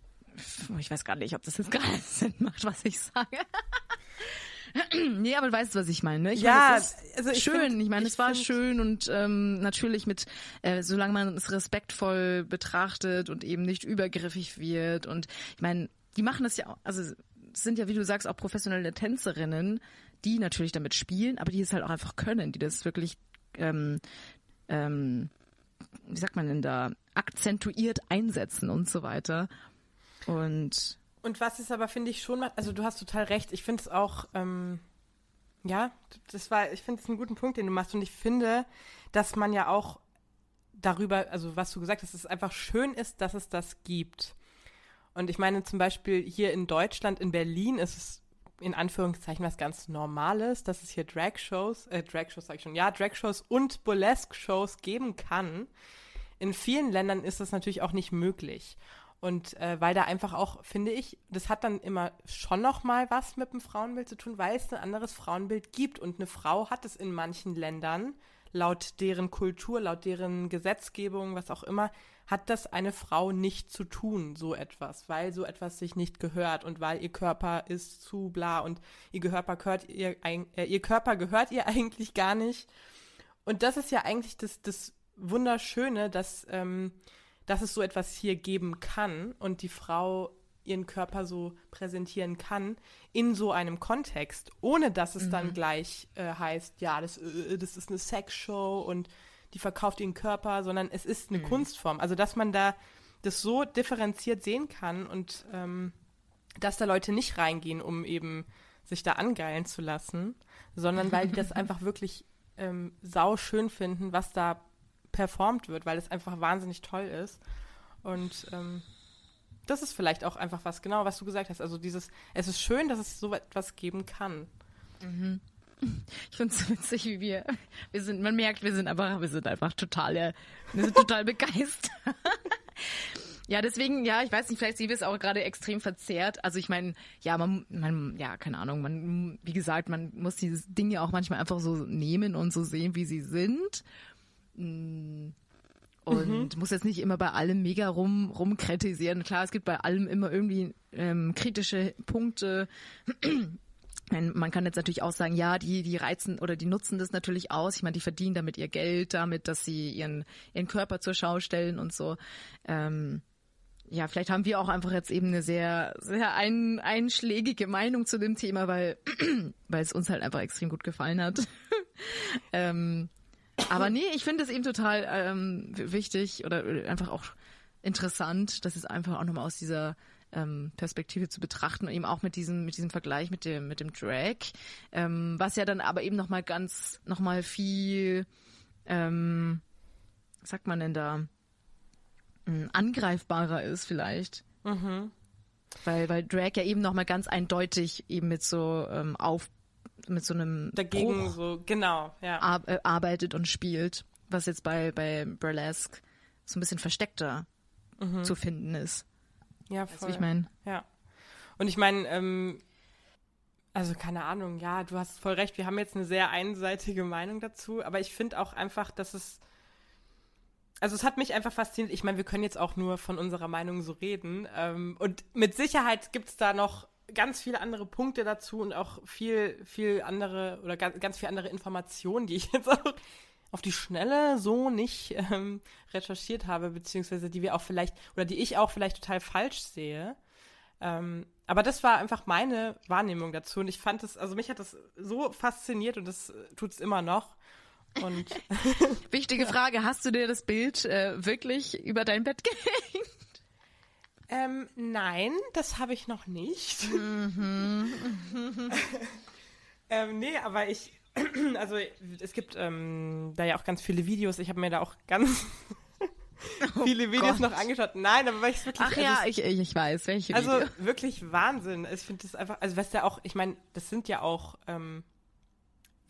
ich weiß gar nicht, ob das jetzt [laughs] gerade Sinn macht, was ich sage. [clears throat] nee, aber du weißt, was ich meine. Ne? Ich ja, meine, also ich schön. Find, ich meine, es war schön und ähm, natürlich mit, äh, solange man es respektvoll betrachtet und eben nicht übergriffig wird. Und ich meine, die machen das ja auch, also sind ja, wie du sagst, auch professionelle Tänzerinnen, die natürlich damit spielen, aber die es halt auch einfach können, die das wirklich, ähm, ähm, wie sagt man denn da, akzentuiert einsetzen und so weiter. Und und was ist aber, finde ich, schon mal, also du hast total recht, ich finde es auch, ähm, ja, das war, ich finde es einen guten Punkt, den du machst. Und ich finde, dass man ja auch darüber, also was du gesagt hast, dass es einfach schön ist, dass es das gibt. Und ich meine zum Beispiel hier in Deutschland, in Berlin ist es in Anführungszeichen was ganz Normales, dass es hier Drag-Shows, äh, Drag-Shows sag ich schon, ja, Drag-Shows und Burlesque-Shows geben kann. In vielen Ländern ist das natürlich auch nicht möglich. Und äh, weil da einfach auch, finde ich, das hat dann immer schon noch mal was mit dem Frauenbild zu tun, weil es ein anderes Frauenbild gibt. Und eine Frau hat es in manchen Ländern, laut deren Kultur, laut deren Gesetzgebung, was auch immer, hat das eine Frau nicht zu tun, so etwas, weil so etwas sich nicht gehört und weil ihr Körper ist zu bla und ihr Körper gehört ihr, äh, ihr Körper gehört ihr [laughs] eigentlich gar nicht. Und das ist ja eigentlich das, das Wunderschöne, dass ähm, dass es so etwas hier geben kann und die Frau ihren Körper so präsentieren kann in so einem Kontext, ohne dass es mhm. dann gleich äh, heißt, ja, das, äh, das ist eine Sexshow und die verkauft ihren Körper, sondern es ist eine mhm. Kunstform. Also dass man da das so differenziert sehen kann und ähm, dass da Leute nicht reingehen, um eben sich da angeilen zu lassen, sondern weil die das [laughs] einfach wirklich ähm, sau schön finden, was da performt wird, weil es einfach wahnsinnig toll ist. Und ähm, das ist vielleicht auch einfach was, genau, was du gesagt hast. Also dieses, es ist schön, dass es so etwas geben kann. Mhm. Ich finde es witzig, wie wir, wir sind, man merkt, wir sind einfach, wir sind einfach total, wir sind total [laughs] begeistert. Ja, deswegen, ja, ich weiß nicht, vielleicht sehen wir es auch gerade extrem verzerrt. Also ich meine, ja, man, man, ja, keine Ahnung, man, wie gesagt, man muss diese Dinge auch manchmal einfach so nehmen und so sehen, wie sie sind. Mm. Und mhm. muss jetzt nicht immer bei allem mega rum, rumkritisieren. Klar, es gibt bei allem immer irgendwie ähm, kritische Punkte. Man kann jetzt natürlich auch sagen, ja, die, die reizen oder die nutzen das natürlich aus. Ich meine, die verdienen damit ihr Geld, damit, dass sie ihren, ihren Körper zur Schau stellen und so. Ähm, ja, vielleicht haben wir auch einfach jetzt eben eine sehr, sehr ein, einschlägige Meinung zu dem Thema, weil, [clears throat] weil es uns halt einfach extrem gut gefallen hat. [laughs] ähm, aber nee, ich finde es eben total ähm, wichtig oder einfach auch interessant, dass es einfach auch nochmal aus dieser ähm, Perspektive zu betrachten und eben auch mit diesem, mit diesem Vergleich mit dem, mit dem Drag, ähm, was ja dann aber eben nochmal ganz, nochmal viel, ähm, was sagt man denn da, ähm, angreifbarer ist vielleicht. Mhm. Weil, weil Drag ja eben nochmal ganz eindeutig eben mit so ähm, auf mit so einem dagegen Bruch so genau ja ar äh, arbeitet und spielt, was jetzt bei bei Burlesque so ein bisschen versteckter mhm. zu finden ist. Ja, voll. Weißt, ich meine. Ja. Und ich meine, ähm, also keine Ahnung, ja, du hast voll recht, wir haben jetzt eine sehr einseitige Meinung dazu, aber ich finde auch einfach, dass es also es hat mich einfach fasziniert. Ich meine, wir können jetzt auch nur von unserer Meinung so reden. Ähm, und mit Sicherheit gibt es da noch ganz viele andere Punkte dazu und auch viel, viel andere oder ganz, ganz viele andere Informationen, die ich [laughs] jetzt auch auf die Schnelle so nicht ähm, recherchiert habe, beziehungsweise die wir auch vielleicht, oder die ich auch vielleicht total falsch sehe. Ähm, aber das war einfach meine Wahrnehmung dazu und ich fand es, also mich hat das so fasziniert und das tut es immer noch. Und [laughs] Wichtige Frage, hast du dir das Bild äh, wirklich über dein Bett [laughs] gehängt? Ähm, nein, das habe ich noch nicht. Mhm. [laughs] ähm, nee, aber ich, [clears throat] also es gibt ähm, da ja auch ganz viele Videos. Ich habe mir da auch ganz [laughs] oh viele Videos Gott. noch angeschaut. Nein, aber weil ich wirklich. Ach also ja, ich, ich weiß, welche Also Video. wirklich Wahnsinn. Ich finde das einfach, also was ja auch, ich meine, das sind ja auch ähm,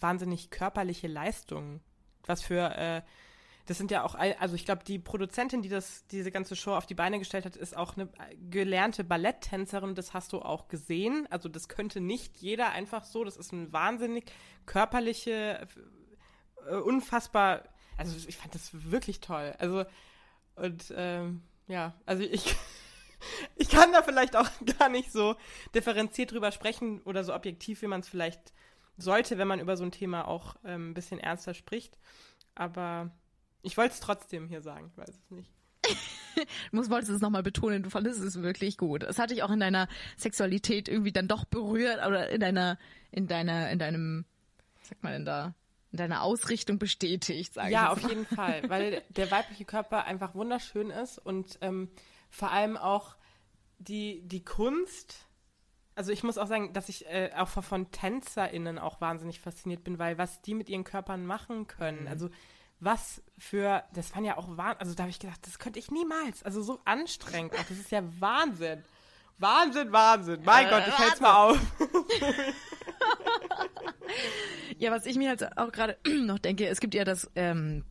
wahnsinnig körperliche Leistungen. Was für, äh, das sind ja auch, also ich glaube, die Produzentin, die das, diese ganze Show auf die Beine gestellt hat, ist auch eine gelernte Balletttänzerin. Das hast du auch gesehen. Also das könnte nicht jeder einfach so. Das ist ein wahnsinnig körperliche, äh, unfassbar. Also ich fand das wirklich toll. Also und ähm, ja, also ich [laughs] ich kann da vielleicht auch [laughs] gar nicht so differenziert drüber sprechen oder so objektiv, wie man es vielleicht sollte, wenn man über so ein Thema auch ähm, ein bisschen ernster spricht. Aber ich wollte es trotzdem hier sagen, ich weiß es nicht. [laughs] du musst, wolltest es nochmal betonen, du fandest es wirklich gut. Es hat dich auch in deiner Sexualität irgendwie dann doch berührt oder in deiner, in deiner, in deinem, sagt man denn da, in deiner Ausrichtung bestätigt, sage ja, ich. Ja, auf jeden Fall, weil der weibliche Körper einfach wunderschön ist und ähm, vor allem auch die, die Kunst, also ich muss auch sagen, dass ich äh, auch von TänzerInnen auch wahnsinnig fasziniert bin, weil was die mit ihren Körpern machen können, mhm. also was für, das waren ja auch Wahnsinn, also da habe ich gedacht, das könnte ich niemals, also so anstrengend auch, das ist ja Wahnsinn. Wahnsinn, Wahnsinn. Mein äh, Gott, ich hält's mal auf. ja, was ich mir halt auch gerade [clears throat] noch denke, es gibt ja das, ähm,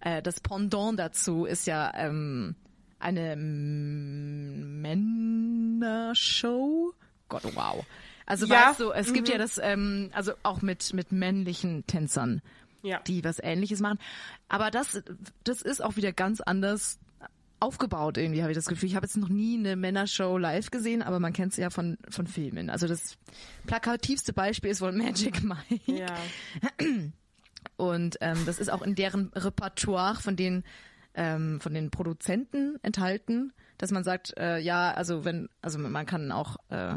äh, das Pendant dazu ist ja ähm, eine Männershow Gott, wow. Also ja. weißt du, es mhm. gibt ja mhm. das, ähm, also auch mit, mit männlichen Tänzern, ja. die was ähnliches machen. Aber das, das ist auch wieder ganz anders aufgebaut irgendwie, habe ich das Gefühl. Ich habe jetzt noch nie eine Männershow live gesehen, aber man kennt sie ja von, von Filmen. Also das plakativste Beispiel ist wohl Magic [laughs] Mike. Ja. Und ähm, das ist auch in deren Repertoire von den ähm, von den Produzenten enthalten, dass man sagt, äh, ja, also wenn, also man kann auch äh,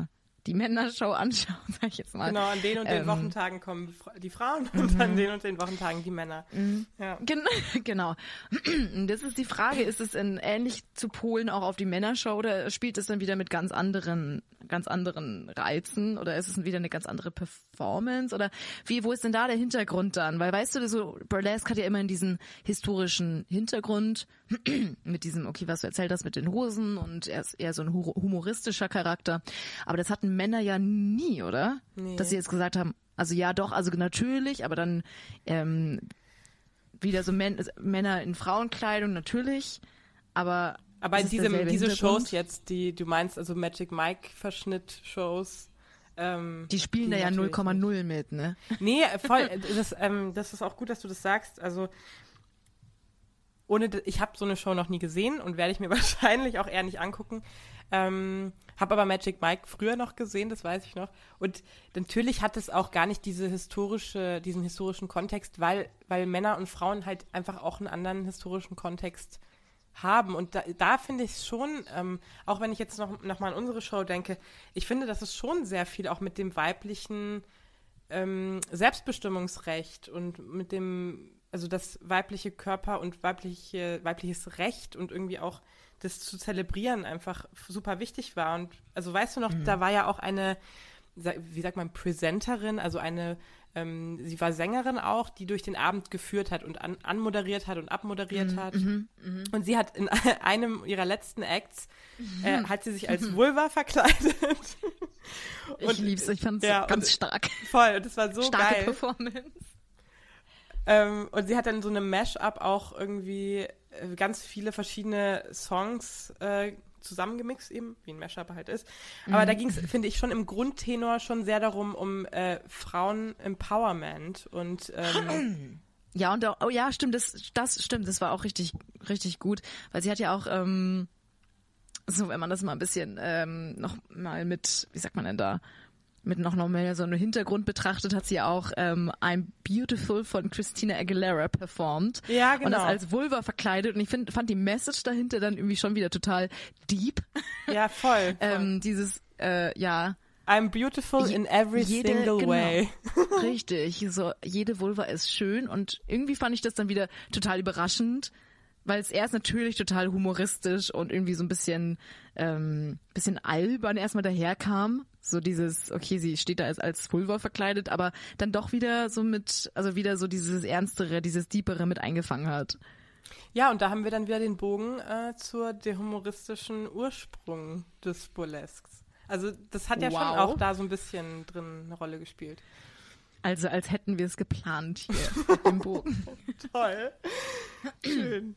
die Männershow anschauen, [laughs] sag ich jetzt mal. Genau, an den und den ähm, Wochentagen kommen die Frauen [laughs] und an den und den Wochentagen die Männer. Mhm. Ja. Gen [laughs] genau. [clears throat] Das ist die Frage, ist es in, ähnlich zu Polen auch auf die Männershow oder spielt es dann wieder mit ganz anderen, ganz anderen Reizen oder ist es wieder eine ganz andere Performance oder wie, wo ist denn da der Hintergrund dann? Weil weißt du, so Burlesque hat ja immer diesen historischen Hintergrund [clears throat] mit diesem, okay, was du erzählt hast mit den Hosen und er ist eher so ein humoristischer Charakter. Aber das hatten Männer ja nie, oder? Nee. Dass sie jetzt gesagt haben, also ja doch, also natürlich, aber dann ähm, wieder so Män Männer in Frauenkleidung natürlich, aber aber in diesem, diese Shows jetzt, die du meinst, also Magic Mike Verschnitt Shows, ähm, die spielen die da ja 0,0 mit, ne? Nee, [laughs] voll. das, ähm, das ist auch gut, dass du das sagst. Also ohne, ich habe so eine Show noch nie gesehen und werde ich mir [laughs] wahrscheinlich auch eher nicht angucken. Ähm, habe aber Magic Mike früher noch gesehen, das weiß ich noch. Und natürlich hat es auch gar nicht diese historische, diesen historischen Kontext, weil, weil Männer und Frauen halt einfach auch einen anderen historischen Kontext haben. Und da, da finde ich es schon, ähm, auch wenn ich jetzt noch, noch mal an unsere Show denke, ich finde, dass es schon sehr viel auch mit dem weiblichen ähm, Selbstbestimmungsrecht und mit dem, also das weibliche Körper und weibliche, weibliches Recht und irgendwie auch das zu zelebrieren einfach super wichtig war. Und also weißt du noch, mhm. da war ja auch eine, wie sagt man, Präsenterin, also eine, ähm, sie war Sängerin auch, die durch den Abend geführt hat und an, anmoderiert hat und abmoderiert mhm, hat. Mhm, mh. Und sie hat in [laughs] einem ihrer letzten Acts, äh, mhm. [laughs] hat sie sich als Vulva verkleidet. ich lieb's, ich fand's ja, ganz stark. Voll, und das war so Starke geil. Performance. Ähm, und sie hat dann so eine Mash-up auch irgendwie ganz viele verschiedene Songs äh, zusammengemixt, eben, wie ein Mashup halt ist. Aber mhm. da ging es, finde ich, schon im Grundtenor schon sehr darum, um äh, Frauen-Empowerment und ähm, [clears throat] Ja, und auch, oh ja, stimmt, das, das stimmt, das war auch richtig, richtig gut, weil sie hat ja auch, ähm, so, wenn man das mal ein bisschen ähm, noch mal mit, wie sagt man denn da, mit noch noch mehr so einem Hintergrund betrachtet, hat sie auch ähm, I'm Beautiful von Christina Aguilera performt. Ja, genau. Und das als Vulva verkleidet. Und ich find, fand die Message dahinter dann irgendwie schon wieder total deep. Ja, voll. [laughs] voll. ähm, dieses, äh, ja. I'm beautiful in every jede, single genau, way. [laughs] [laughs] richtig. So, jede Vulva ist schön. Und irgendwie fand ich das dann wieder total überraschend weil es erst natürlich total humoristisch und irgendwie so ein bisschen ähm, bisschen albern erstmal daherkam. So dieses, okay, sie steht da als, als Pulver verkleidet, aber dann doch wieder so mit, also wieder so dieses Ernstere, dieses Deepere mit eingefangen hat. Ja, und da haben wir dann wieder den Bogen äh, zur der humoristischen Ursprung des Burlesks. Also das hat ja wow. schon auch da so ein bisschen drin eine Rolle gespielt. Also als hätten wir es geplant hier mit dem Bogen. [laughs] Toll. Schön.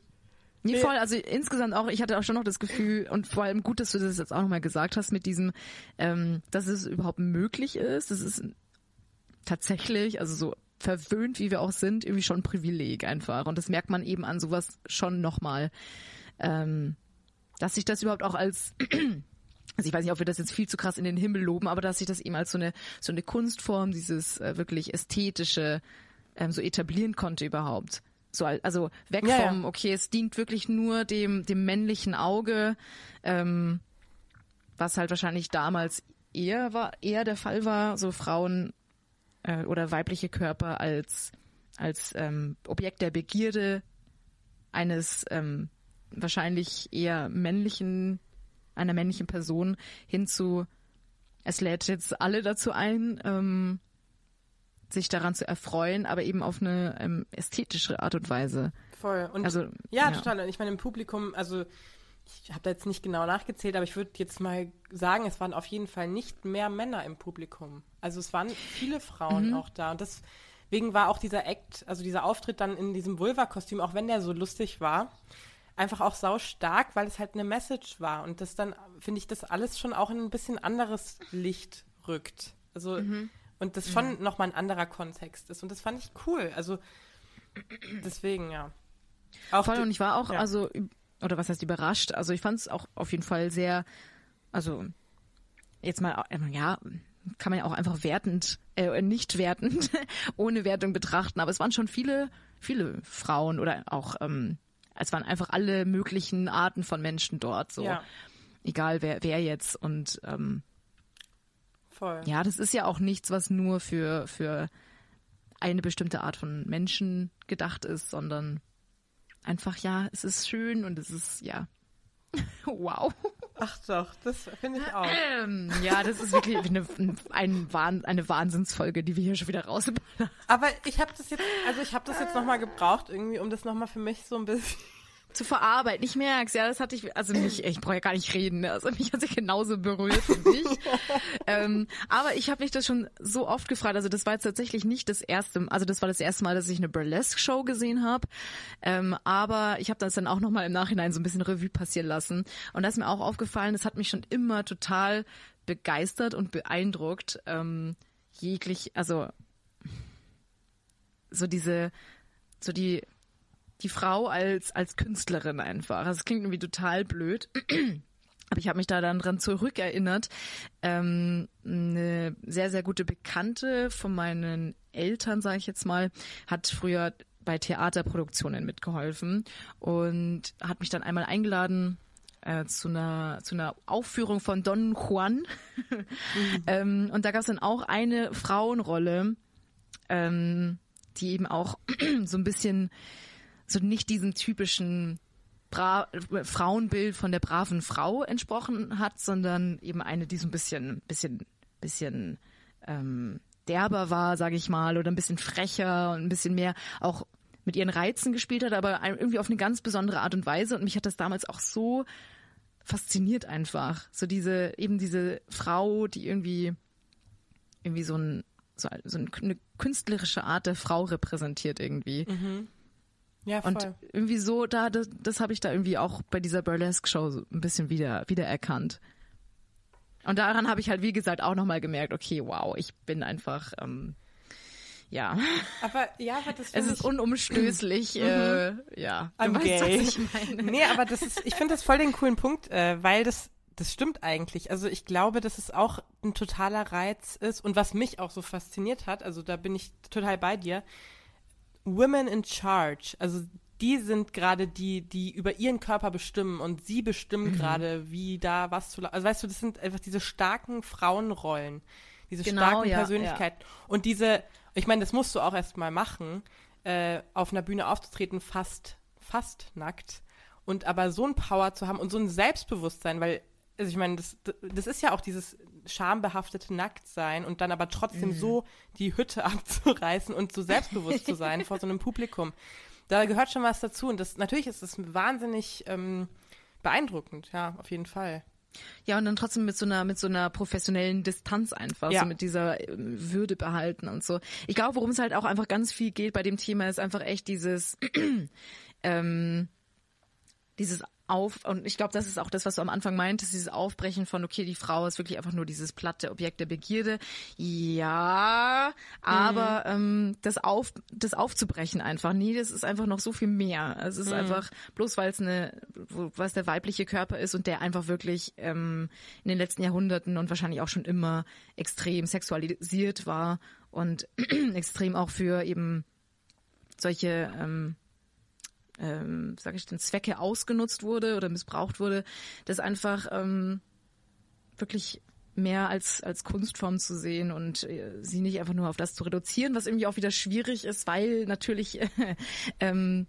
Nee, voll. Also insgesamt auch, ich hatte auch schon noch das Gefühl, und vor allem gut, dass du das jetzt auch nochmal gesagt hast, mit diesem, ähm, dass es überhaupt möglich ist. Das ist tatsächlich, also so verwöhnt, wie wir auch sind, irgendwie schon ein Privileg einfach. Und das merkt man eben an sowas schon nochmal. Ähm, dass sich das überhaupt auch als [clears throat] also ich weiß nicht, ob wir das jetzt viel zu krass in den Himmel loben, aber dass sich das eben als so eine so eine Kunstform, dieses äh, wirklich ästhetische ähm, so etablieren konnte überhaupt. So, also weg ja, vom, okay, es dient wirklich nur dem, dem männlichen Auge, ähm, was halt wahrscheinlich damals eher war, eher der Fall war, so Frauen äh, oder weibliche Körper als, als ähm, Objekt der Begierde eines ähm, wahrscheinlich eher männlichen, einer männlichen Person hinzu, es lädt jetzt alle dazu ein, ähm, sich daran zu erfreuen, aber eben auf eine ähm, ästhetische Art und Weise. Voll. Und also, ja, ja. total. Und ich meine, im Publikum, also ich habe da jetzt nicht genau nachgezählt, aber ich würde jetzt mal sagen, es waren auf jeden Fall nicht mehr Männer im Publikum. Also es waren viele Frauen mhm. auch da. Und deswegen war auch dieser Act, also dieser Auftritt dann in diesem Vulva-Kostüm, auch wenn der so lustig war, einfach auch sau stark, weil es halt eine Message war. Und das dann, finde ich, das alles schon auch in ein bisschen anderes Licht rückt. Also mhm. Und das schon mhm. nochmal ein anderer Kontext ist. Und das fand ich cool. Also deswegen, ja. Auch Voll, und ich war auch, ja. also, oder was heißt überrascht? Also ich fand es auch auf jeden Fall sehr, also jetzt mal, äh, ja, kann man ja auch einfach wertend, äh, nicht wertend, [laughs] ohne Wertung betrachten. Aber es waren schon viele, viele Frauen oder auch, ähm, es waren einfach alle möglichen Arten von Menschen dort. So, ja. egal wer, wer jetzt und ähm, Voll. Ja, das ist ja auch nichts, was nur für, für eine bestimmte Art von Menschen gedacht ist, sondern einfach, ja, es ist schön und es ist, ja, [laughs] wow. Ach doch, das finde ich auch. Ähm, ja, das ist wirklich eine, ein Wahn, eine Wahnsinnsfolge, die wir hier schon wieder rausballern. Aber ich habe das jetzt, also ich habe das jetzt nochmal gebraucht, irgendwie, um das nochmal für mich so ein bisschen zu verarbeiten. Ich merk's, ja, das hatte ich, also mich, ich brauche ja gar nicht reden, ne? also mich hat sich genauso berührt wie dich. [laughs] ähm, aber ich habe mich das schon so oft gefragt, also das war jetzt tatsächlich nicht das erste, also das war das erste Mal, dass ich eine Burlesque-Show gesehen habe, ähm, aber ich habe das dann auch nochmal im Nachhinein so ein bisschen Revue passieren lassen und da ist mir auch aufgefallen, es hat mich schon immer total begeistert und beeindruckt, ähm, jeglich, also so diese, so die die Frau als, als Künstlerin einfach. Das klingt irgendwie total blöd. [clears throat] Aber ich habe mich da dann dran zurückerinnert. Ähm, eine sehr, sehr gute Bekannte von meinen Eltern, sage ich jetzt mal, hat früher bei Theaterproduktionen mitgeholfen und hat mich dann einmal eingeladen äh, zu einer zu einer Aufführung von Don Juan. mhm. [laughs] ähm, und da gab es dann auch eine Frauenrolle, ähm, die eben auch [clears throat] so ein bisschen so nicht diesem typischen Bra Frauenbild von der braven Frau entsprochen hat, sondern eben eine, die so ein bisschen, bisschen, bisschen ähm, derber war, sage ich mal, oder ein bisschen frecher und ein bisschen mehr auch mit ihren Reizen gespielt hat, aber irgendwie auf eine ganz besondere Art und Weise. Und mich hat das damals auch so fasziniert einfach. So diese, eben diese Frau, die irgendwie, irgendwie so, ein, so, so eine künstlerische Art der Frau repräsentiert irgendwie. Mhm. Ja, voll. Und irgendwie so, da, das, das habe ich da irgendwie auch bei dieser Burlesque-Show so ein bisschen wieder, wieder erkannt. Und daran habe ich halt, wie gesagt, auch nochmal gemerkt, okay, wow, ich bin einfach, ähm, ja. Aber ja, aber das [laughs] Es ist ich, unumstößlich, äh, ja. I'm du weißt, gay. was ich meine. Nee, aber das ist, ich finde das voll den coolen Punkt, äh, weil das, das stimmt eigentlich. Also ich glaube, dass es auch ein totaler Reiz ist und was mich auch so fasziniert hat, also da bin ich total bei dir, Women in Charge, also die sind gerade die, die über ihren Körper bestimmen und sie bestimmen Mhm. gerade, wie da was zu, also weißt du, das sind einfach diese starken Frauenrollen, diese Genau, starken ja, Persönlichkeiten. und diese, ich meine, das musst du auch erst mal machen, äh, auf einer Bühne aufzutreten, fast, fast nackt und aber so ein Power zu haben und so ein Selbstbewusstsein, weil, also ich meine, das, das ist ja auch dieses schambehaftete Nacktsein und dann aber trotzdem so die Hütte [laughs] abzureißen und so selbstbewusst zu sein vor so einem Publikum. Da gehört schon was dazu und das natürlich ist das wahnsinnig ähm, beeindruckend, ja, auf jeden Fall. Ja, und dann trotzdem mit so einer, mit so einer professionellen Distanz einfach, Ja. so mit dieser ähm, Würde behalten und so. Ich glaube, worum es halt auch einfach ganz viel geht bei dem Thema, ist einfach echt dieses, [clears throat] ähm, dieses Auf, und ich glaube, das ist auch das, was du am Anfang meintest, dieses Aufbrechen von, okay, die Frau ist wirklich einfach nur dieses platte Objekt der Begierde. Ja, aber ähm, das, auf, das aufzubrechen einfach, nee, das ist einfach noch so viel mehr. Es ist einfach, bloß weil es eine, was der weibliche Körper ist und der einfach wirklich ähm, in den letzten Jahrhunderten und wahrscheinlich auch schon immer extrem sexualisiert war und [clears throat] extrem auch für eben solche ähm, ähm, sage ich denn, Zwecke ausgenutzt wurde oder missbraucht wurde, das einfach ähm, wirklich mehr als, als Kunstform zu sehen und äh, sie nicht einfach nur auf das zu reduzieren, was irgendwie auch wieder schwierig ist, weil natürlich [laughs] ähm,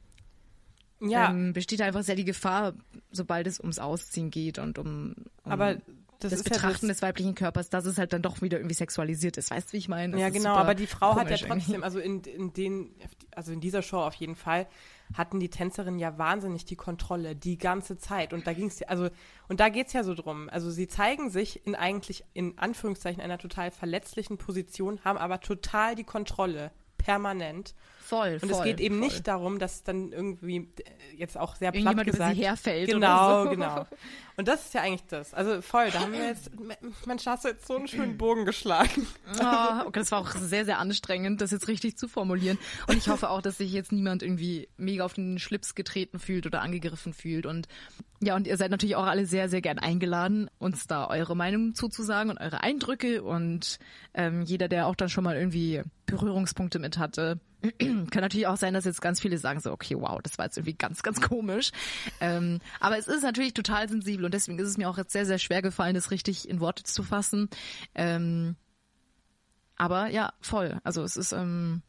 Ja, ähm, besteht einfach sehr die Gefahr, sobald es ums Ausziehen geht und um, um aber das, das, ist Betrachten ja das, des weiblichen Körpers, dass es halt dann doch wieder irgendwie sexualisiert ist. Weißt du, wie ich meine? Das Ja, genau, aber die Frau hat ja trotzdem, also in, in den, also in dieser Show auf jeden Fall, hatten die Tänzerinnen ja wahnsinnig die Kontrolle die ganze Zeit. Und da ging es ja, also, und da geht es ja so drum. Also sie zeigen sich in eigentlich, in Anführungszeichen, einer total verletzlichen Position, haben aber total die Kontrolle. Permanent. Voll, Und voll, es geht eben voll. nicht darum, dass dann irgendwie, äh, jetzt auch sehr platt gesagt. sie herfällt Genau, so. genau. Und das ist ja eigentlich das. Also voll, da haben wir jetzt, Mensch, hast du jetzt so einen schönen Bogen geschlagen. Oh, [laughs] okay, das war auch sehr, sehr anstrengend, das jetzt richtig zu formulieren. Und ich hoffe auch, dass sich jetzt niemand irgendwie mega auf den Schlips getreten fühlt oder angegriffen fühlt. Und ja, und ihr seid natürlich auch alle sehr, sehr gern eingeladen, uns da eure Meinung zuzusagen und eure Eindrücke. Und ähm, jeder, der auch dann schon mal irgendwie Berührungspunkte mit hatte, [clears throat] kann natürlich auch sein, dass jetzt ganz viele sagen so, okay, wow, das war jetzt irgendwie ganz, ganz komisch. Ähm, aber es ist natürlich total sensibel und deswegen ist es mir auch jetzt sehr, sehr schwer gefallen, das richtig in Worte zu fassen. Ähm, aber ja, voll. Also es ist, ähm,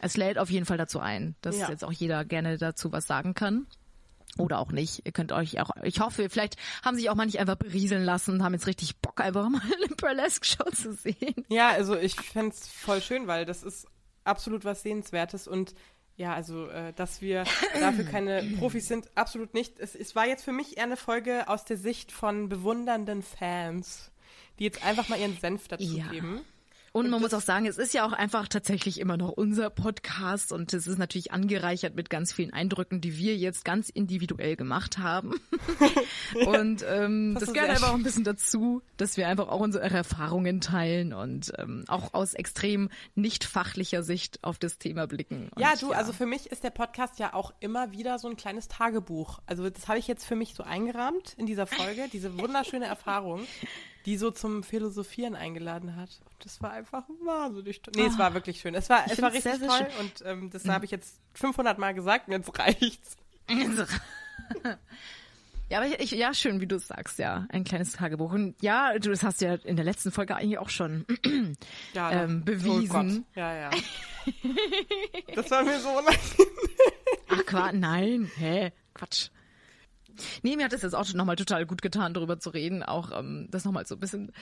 es lädt auf jeden Fall dazu ein, dass Ja. jetzt auch jeder gerne dazu was sagen kann. Oder auch nicht. Ihr könnt euch auch, ich hoffe, vielleicht haben sich auch manche einfach berieseln lassen, haben jetzt richtig Bock, einfach mal [laughs] eine Burlesque-Show zu sehen. Ja, also ich fänd's voll schön, weil das ist absolut was Sehenswertes und ja, also, äh, dass wir [clears throat] dafür keine Profis sind, absolut nicht. Es, es war jetzt für mich eher eine Folge aus der Sicht von bewundernden Fans, die jetzt einfach mal ihren Senf dazu Ja. geben. Und man muss auch sagen, es ist ja auch einfach tatsächlich immer noch unser Podcast und es ist natürlich angereichert mit ganz vielen Eindrücken, die wir jetzt ganz individuell gemacht haben. [laughs] und ähm, das, Das gehört einfach auch ein bisschen dazu, dass wir einfach auch unsere Erfahrungen teilen und ähm, auch aus extrem nicht fachlicher Sicht auf das Thema blicken. Und Ja, du, also für mich ist der Podcast ja auch immer wieder so ein kleines Tagebuch. Also das habe ich jetzt für mich so eingerahmt in dieser Folge, diese wunderschöne Erfahrung, die so zum Philosophieren eingeladen hat. Und das war einfach wahnsinnig toll. Nee, es war wirklich schön. Es war, es war richtig sehr, sehr toll und ähm, das habe ich jetzt 500 Mal gesagt und jetzt reicht's. [laughs] Ja, aber ich, ich, ja, schön, wie du es sagst, ja. Ein kleines Tagebuch. Und ja, du, das hast du ja in der letzten Folge eigentlich auch schon Ja, [clears throat] ähm, Oh bewiesen. Gott. Ja, ja. [laughs] Das war mir so unangenehm. Ach, Quatsch, nein, hä, Quatsch. Nee, mir hat es jetzt auch nochmal total gut getan, darüber zu reden, auch ähm, das nochmal so ein bisschen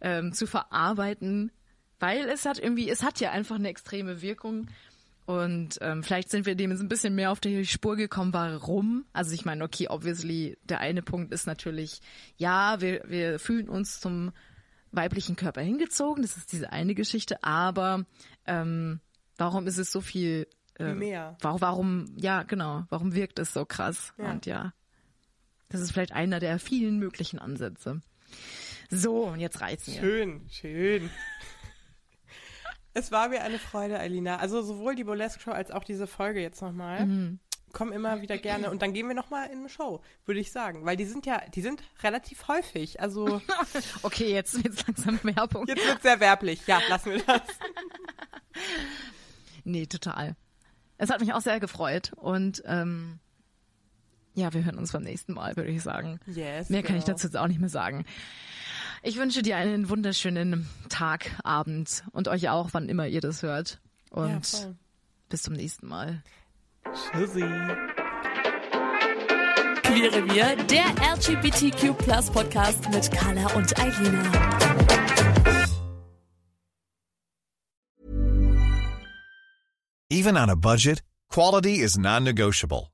ähm, zu verarbeiten, weil es hat irgendwie, es hat ja einfach eine extreme Wirkung und ähm, vielleicht sind wir dem jetzt ein bisschen mehr auf die Spur gekommen, warum. Also ich meine, okay, obviously, der eine Punkt ist natürlich, ja, wir, wir fühlen uns zum weiblichen Körper hingezogen, das ist diese eine Geschichte, aber ähm, warum ist es so viel ähm, Mehr. Warum, warum, ja, genau, warum wirkt es so krass? Ja. Und ja, das ist vielleicht einer der vielen möglichen Ansätze. So, und jetzt reizt mir. Schön, schön. Es war mir eine Freude, Alina. Also sowohl die Burlesque Show als auch diese Folge jetzt nochmal. Mhm. Kommen immer wieder gerne. Und dann gehen wir nochmal in eine Show, würde ich sagen. Weil die sind ja, die sind relativ häufig. Also [laughs] Okay, jetzt wird's langsam Werbung. jetzt wird sehr werblich. Ja, lassen wir das. [laughs] Nee, total. Es hat mich auch sehr gefreut und ähm, ja, wir hören uns beim nächsten Mal, würde ich sagen. Yes, Mehr kann ich genau. dazu jetzt auch nicht mehr sagen. Ich wünsche dir einen wunderschönen Tag, Abend und euch auch, wann immer ihr das hört. Ja, Und voll. bis zum nächsten Mal. Tschüssi. Queere Wir, der LGBTQ Podcast mit Carla und Eilina. Even on a budget, quality is non-negotiable.